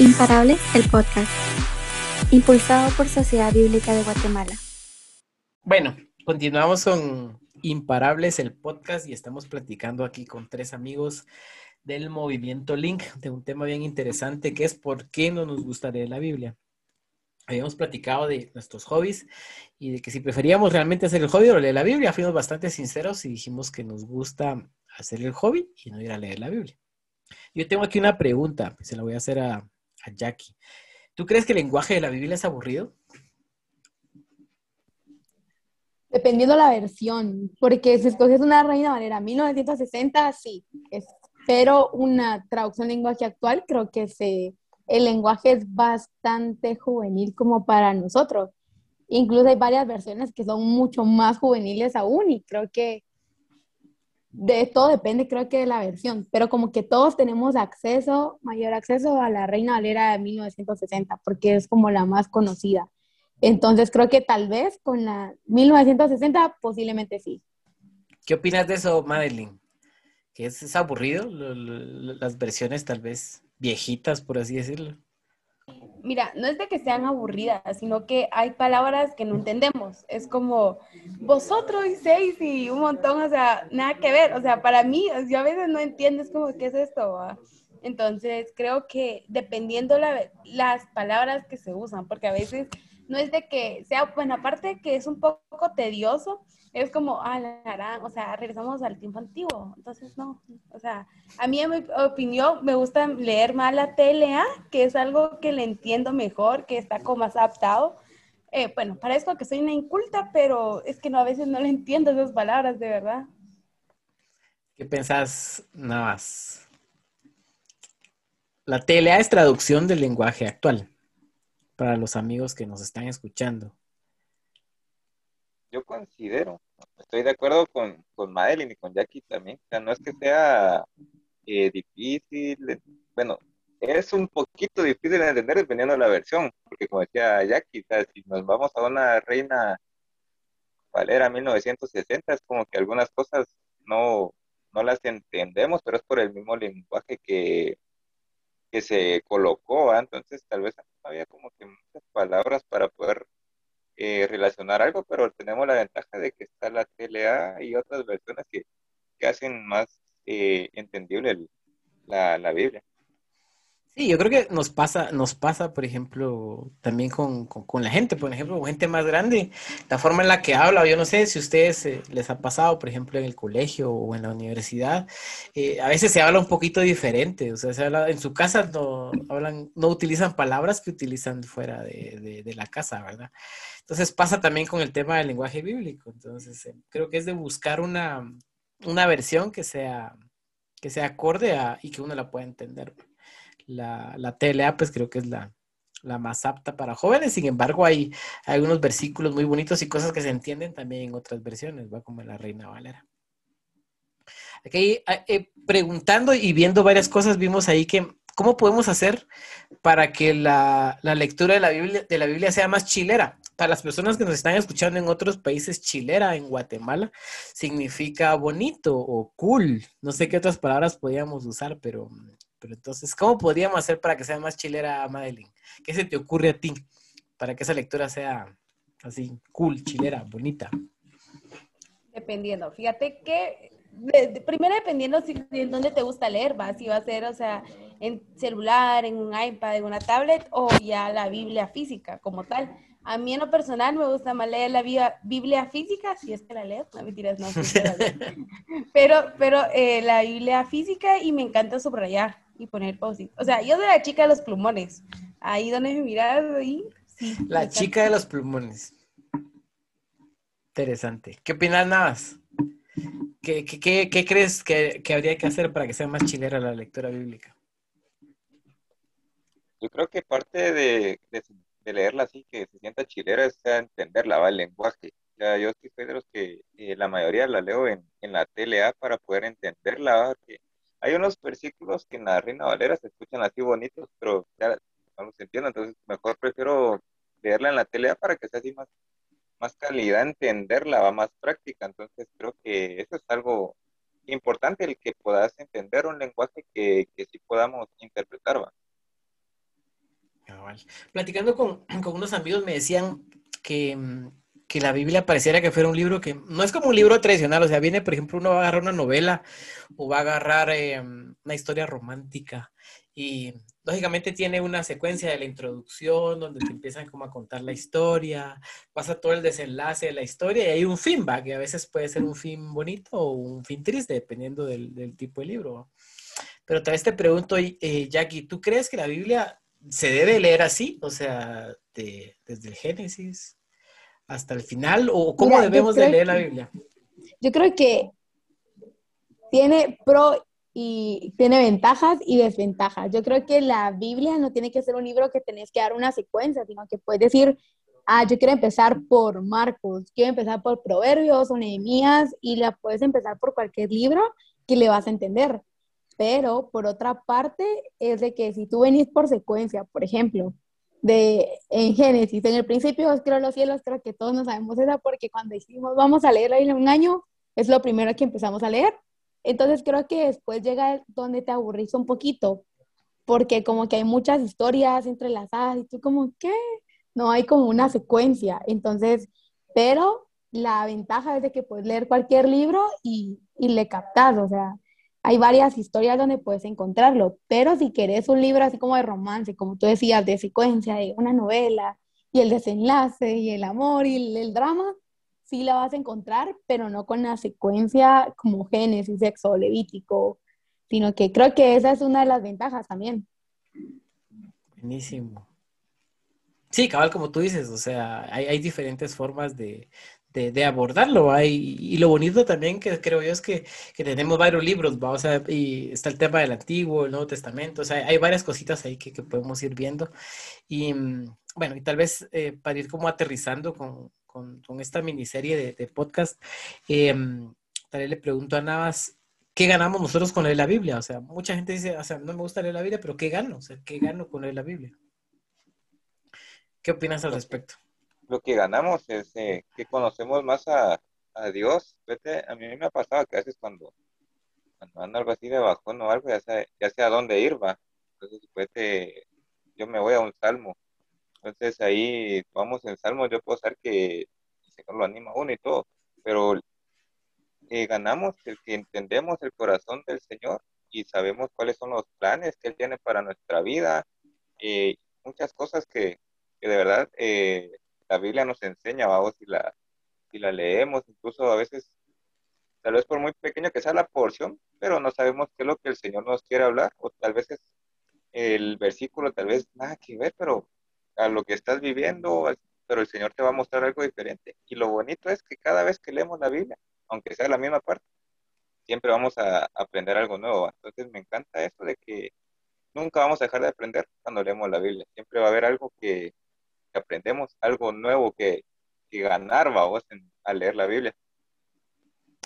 Imparables, el podcast, impulsado por Sociedad Bíblica de Guatemala. Bueno, continuamos con Imparables, el podcast, y estamos platicando aquí con tres amigos del movimiento Link de un tema bien interesante que es por qué no nos gusta leer la Biblia. Habíamos platicado de nuestros hobbies y de que si preferíamos realmente hacer el hobby o leer la Biblia, fuimos bastante sinceros y dijimos que nos gusta hacer el hobby y no ir a leer la Biblia. Yo tengo aquí una pregunta, se la voy a hacer a, a Jackie. ¿Tú crees que el lenguaje de la Biblia es aburrido? Dependiendo la versión, porque si escoges una Reina Valera 1960, sí, pero una traducción lenguaje actual, creo que se, el lenguaje es bastante juvenil como para nosotros. Incluso hay varias versiones que son mucho más juveniles aún y creo que de todo depende, creo que de la versión, pero como que todos tenemos acceso, mayor acceso a la Reina Valera de 1960, porque es como la más conocida. Entonces creo que tal vez con la 1960 posiblemente sí. ¿Qué opinas de eso, Madeline? ¿Que es, es aburrido las versiones tal vez viejitas, por así decirlo? Mira, no es de que sean aburridas, sino que hay palabras que no entendemos. Es como vosotros y seis y un montón, o sea, nada que ver. O sea, para mí, yo a veces no entiendo, es como, ¿qué es esto? Entonces, creo que dependiendo la, las palabras que se usan, porque a veces no es de que sea, bueno, aparte que es un poco tedioso, es como, ah, la o sea, regresamos al tiempo antiguo. Entonces, no, o sea, a mí en mi opinión me gusta leer más la TLA, que es algo que le entiendo mejor, que está como más adaptado. Eh, bueno, parezco que soy una inculta, pero es que no, a veces no le entiendo esas palabras, de verdad. ¿Qué pensás, nada más? La TLA es traducción del lenguaje actual, para los amigos que nos están escuchando considero, estoy de acuerdo con, con Madeline y con Jackie también, o sea, no es que sea eh, difícil, bueno, es un poquito difícil de entender dependiendo de la versión, porque como decía Jackie, si nos vamos a una reina Valera 1960, es como que algunas cosas no, no las entendemos, pero es por el mismo lenguaje que, que se colocó, entonces tal vez había como que muchas palabras para poder eh, relacionar algo, pero tenemos la ventaja de que está la TLA y otras versiones que, hacen más eh, entendible la, la, Biblia. Sí, yo creo que nos pasa, nos pasa, por ejemplo, también con, con, la gente, por ejemplo, gente más grande, la forma en la que habla, yo no sé si a ustedes eh, les ha pasado, por ejemplo, en el colegio o en la universidad, a veces se habla un poquito diferente, o sea, se habla, en su casa no, hablan, no utilizan palabras que utilizan fuera de, de, la casa, ¿verdad? Entonces pasa también con el tema del lenguaje bíblico. Entonces eh, creo que es de buscar una, versión que sea, que sea acorde a, y que uno la pueda entender. La, la TLA pues creo que es la, más apta para jóvenes. Sin embargo, hay, algunos versículos muy bonitos y cosas que se entienden también en otras versiones, va como la Reina Valera. Aquí eh, eh, preguntando y viendo varias cosas, vimos ahí que cómo podemos hacer para que la, la lectura de la, Biblia, de la Biblia sea más chilera para las personas que nos están escuchando en otros países, chilera en Guatemala significa bonito o cool. No sé qué otras palabras podríamos usar, pero, pero entonces, ¿cómo podríamos hacer para que sea más chilera, Madeline? ¿Qué se te ocurre a ti para que esa lectura sea así, cool, chilera, bonita? Dependiendo, fíjate que primero dependiendo si, de dónde te gusta leer, va, si va a ser, o sea, en celular, en un iPad, en una tablet o ya la Biblia física como tal. A mí en lo personal me gusta más leer la Biblia física, si es que la leo, no mentiras, no, pero, pero eh, la Biblia física y me encanta subrayar y poner post O sea, yo soy la chica de los plumones, ahí donde me miras, ahí, sí. La chica de los plumones. Interesante. ¿Qué opinas, Navas? ¿Qué, qué, qué, crees que, que, habría que hacer para que sea más chilera la lectura bíblica? Yo creo que parte de, de de leerla así, que se sienta chilera, es entenderla, ¿va? el lenguaje. Ya, yo sí soy de los que eh, la mayoría la leo en, en la TLA para poder entenderla, que hay unos versículos que en la Reina Valera se escuchan así bonitos, pero ya no los entiendo, entonces mejor prefiero leerla en la TLA para que sea así más, más calidad, entenderla, va más práctica, entonces creo que eso es algo importante, el que puedas entender un lenguaje que, que sí podamos interpretar, ¿va? cabal. Platicando con, con unos amigos me decían que, mm, que la Biblia pareciera que fuera un libro que no es como un libro tradicional, o sea, viene, por ejemplo, uno va a agarrar una novela o va a agarrar eh, una historia romántica y lógicamente tiene una secuencia de la introducción donde te empiezan como a contar la historia, pasa todo el desenlace de la historia y hay un fin, va, que a veces puede ser un fin bonito o un fin triste, dependiendo del, del tipo de libro. Pero tal vez te pregunto, eh, Jackie, ¿tú crees que la Biblia se debe leer así? O sea, de, desde el Génesis hasta el final, o cómo Mira, debemos de leer la que- Biblia? Yo creo que tiene pro y tiene ventajas y desventajas. Yo creo que la Biblia no tiene que ser un libro que tenés que dar una secuencia, sino que puedes decir, ah, yo quiero empezar por Marcos, quiero empezar por Proverbios o Nehemías y la puedes empezar por cualquier libro que le vas a entender. Pero por otra parte es de que si tú venís por secuencia, por ejemplo, de en Génesis, en el principio Dios creó los cielos, creo que todos no sabemos esa porque cuando decimos vamos a leer la Biblia un año, es lo primero que empezamos a leer. Entonces creo que después llega donde te aburrís un poquito, porque como que hay muchas historias entrelazadas y tú como, ¿qué? No hay como una secuencia. Entonces, pero la ventaja es de que puedes leer cualquier libro y, y le captas, o sea, hay varias historias donde puedes encontrarlo, pero si querés un libro así como de romance, como tú decías, de secuencia, de una novela, y el desenlace, y el amor, y el, drama, sí la vas a encontrar, pero no con la secuencia como Génesis, Éxodo, Levítico, sino que creo que esa es una de las ventajas también. Buenísimo. Sí, cabal, como tú dices, o sea, hay, hay diferentes formas de, de, de abordarlo, hay, y lo bonito también que creo yo es que, que tenemos varios libros, ¿va? O sea, y está el tema del Antiguo, el Nuevo Testamento, o sea, hay varias cositas ahí que, que podemos ir viendo. Y mm, bueno, y tal vez eh, para ir como aterrizando con, con, con esta miniserie de, de podcast, eh, tal vez le pregunto a Navas, ¿qué ganamos nosotros con leer la Biblia? O sea, mucha gente dice, o sea, no me gusta leer la Biblia, pero ¿qué gano? O sea, ¿qué gano con leer la Biblia? ¿Qué opinas al respecto? Lo que ganamos es eh, que conocemos más a, a Dios. Vete, a mí me ha pasado que a veces cuando, cuando ando algo así de bajón o algo, ya sé, ya sé a dónde ir, va. Entonces, vete, yo me voy a un salmo. Entonces ahí vamos en salmo, yo puedo saber que el Señor lo anima a uno y todo, pero eh, ganamos el que entendemos el corazón del Señor y sabemos cuáles son los planes que Él tiene para nuestra vida, eh, muchas cosas que, que de verdad eh, la Biblia nos enseña, vamos, si la, si la leemos, incluso a veces, tal vez por muy pequeño que sea la porción, pero no sabemos qué es lo que el Señor nos quiere hablar, o tal vez es el versículo, tal vez nada que ver, pero a lo que estás viviendo, pero el Señor te va a mostrar algo diferente. Y lo bonito es que cada vez que leemos la Biblia, aunque sea la misma parte, siempre vamos a aprender algo nuevo. Entonces me encanta eso de que nunca vamos a dejar de aprender cuando leemos la Biblia. Siempre va a haber algo que aprendemos, algo nuevo que, que ganar, vamos, al leer la Biblia.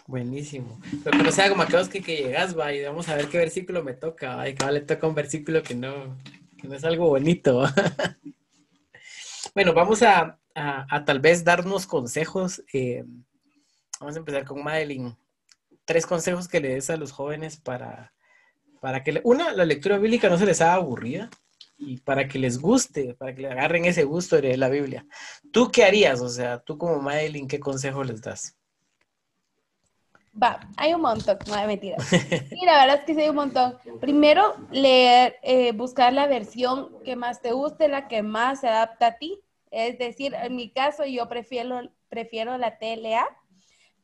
Buenísimo. Pero que no sea como aquellos que, que llegas, va, y vamos a ver qué versículo me toca, va, y cada le toca un versículo que no, que no es algo bonito. Bueno, vamos a, a, a tal vez darnos consejos. eh, vamos a empezar con Madeline. Tres consejos que le des a los jóvenes para, para que, una, la lectura bíblica no se les haga aburrida y para que les guste, para que le agarren ese gusto de la Biblia. ¿Tú qué harías? O sea, tú como Madeline, ¿qué consejo les das? Va, hay un montón, no de mentira. Sí, la verdad es que sí hay un montón. Primero, leer, eh, buscar la versión que más te guste, la que más se adapta a ti. Es decir, en mi caso yo prefiero, prefiero la TLA,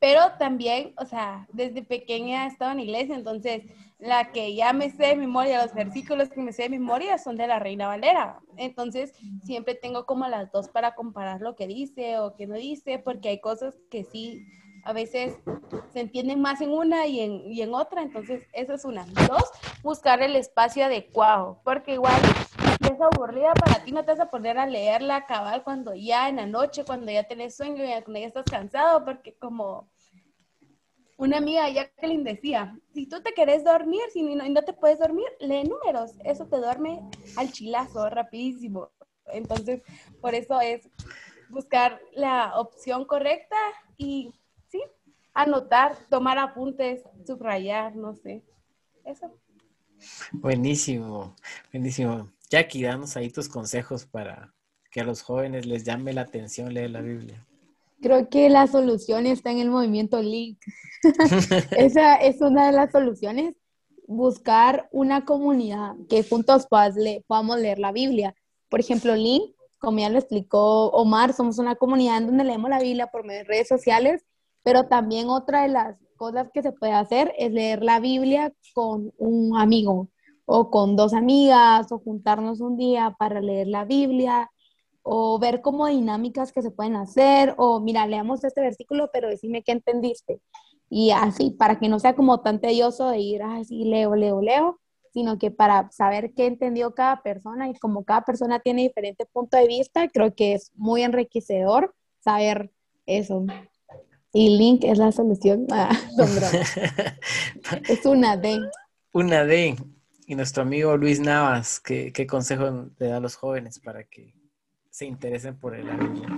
pero también, o sea, desde pequeña he estado en iglesia, entonces la que ya me sé de memoria, los versículos que me sé de memoria son de la Reina Valera. Entonces, siempre tengo como las dos para comparar lo que dice o que no dice, porque hay cosas que sí, a veces se entienden más en una y en, y en otra, entonces eso es una. Dos, buscar el espacio adecuado, porque igual es aburrida para ti, no te vas a poner a leerla cabal cuando ya en la noche, cuando ya tenés sueño, ya, cuando ya estás cansado, porque como una amiga Jacqueline decía, si tú te querés dormir si no, y no te puedes dormir, lee números, eso te duerme al chilazo, rapidísimo. Entonces, por eso es buscar la opción correcta y sí, anotar, tomar apuntes, subrayar, no sé. Eso. Buenísimo, buenísimo. Jackie, danos ahí tus consejos para que a los jóvenes les llame la atención leer la Biblia. Creo que la solución está en el movimiento Link. Esa es una de las soluciones, buscar una comunidad que juntos podamos leer la Biblia. Por ejemplo, Link, como ya lo explicó Omar, somos una comunidad en donde leemos la Biblia por medio de redes sociales, pero también otra de las cosas que se puede hacer es leer la Biblia con un amigo o con dos amigas o juntarnos un día para leer la Biblia o ver como dinámicas que se pueden hacer o mira, leamos este versículo, pero decime qué entendiste. Y así, para que no sea como tan tedioso de ir así, leo, leo, leo, sino que para saber qué entendió cada persona y como cada persona tiene diferente punto de vista, creo que es muy enriquecedor saber eso. Y Link es la solución. Ah, es una D. Una D. Y nuestro amigo Luis Navas, ¿qué, qué consejo le da a los jóvenes para que se interesen por el Biblia?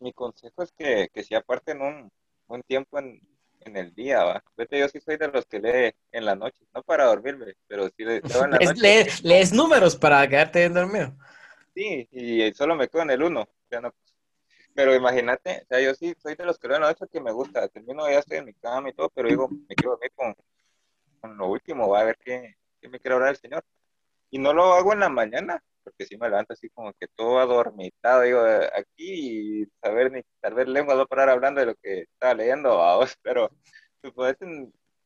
Mi consejo es que, que si aparten un, un tiempo en, en el día, ¿va? Vete, yo sí soy de los que lee en la noche, no para dormirme, pero sí leo en la noche. ¿Lees, números para quedarte bien dormido? Sí, y solo me quedo en el uno, ya no pero imagínate, o sea, yo sí soy de los que lo han hecho que me gusta. Termino, ya estoy en mi cama y todo, pero digo, me quiero dormir con, con lo último, va a ver qué, qué me quiere hablar el Señor. Y no lo hago en la mañana, porque si me levanto así como que todo adormitado, digo, aquí y saber ni tal vez lengua va a parar hablando de lo que estaba leyendo, vos, pero pues,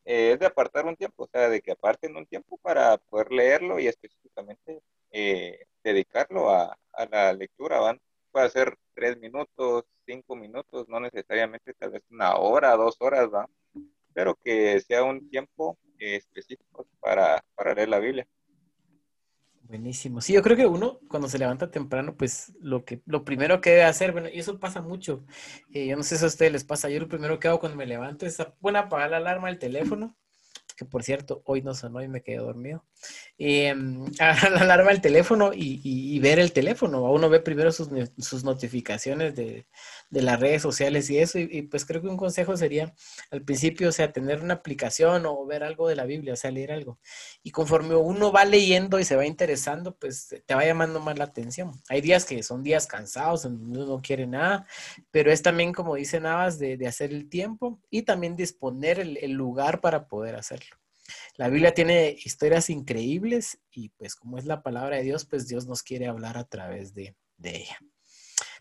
es de apartar un tiempo, o sea, de que aparten un tiempo para poder leerlo y específicamente eh, dedicarlo a, a la lectura, van puede ser tres minutos, cinco minutos, no necesariamente tal vez una hora, dos horas, ¿va? Pero que sea un tiempo específico para, para leer la Biblia. Buenísimo. Sí, yo creo que uno cuando se levanta temprano, pues lo que lo primero que debe hacer, bueno, y eso pasa mucho. Eh, yo no sé si a ustedes les pasa. Yo lo primero que hago cuando me levanto es bueno, apagar la alarma del teléfono que por cierto, hoy no sonó y me quedé dormido. Eh, a la alarma del teléfono y, ver el teléfono. Uno ve primero sus, sus notificaciones de, de, las redes sociales y eso. Y, pues creo que un consejo sería al principio, o sea, tener una aplicación o ver algo de la Biblia, o sea, leer algo. Y conforme uno va leyendo y se va interesando, pues te va llamando más la atención. Hay días que son días cansados, uno no quiere nada, pero es también, como dice Navas, de, de hacer el tiempo y también disponer el, el lugar para poder hacerlo. La Biblia tiene historias increíbles y pues como es la palabra de Dios, pues Dios nos quiere hablar a través de, ella.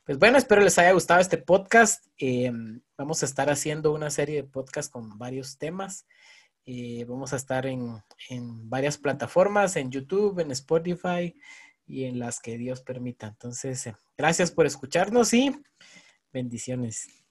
Pues bueno, espero les haya gustado este podcast. Eh, vamos a estar haciendo una serie de podcasts con varios temas. Eh, vamos a estar en, en, varias plataformas, en YouTube, en Spotify y en las que Dios permita. Entonces, eh, gracias por escucharnos y bendiciones.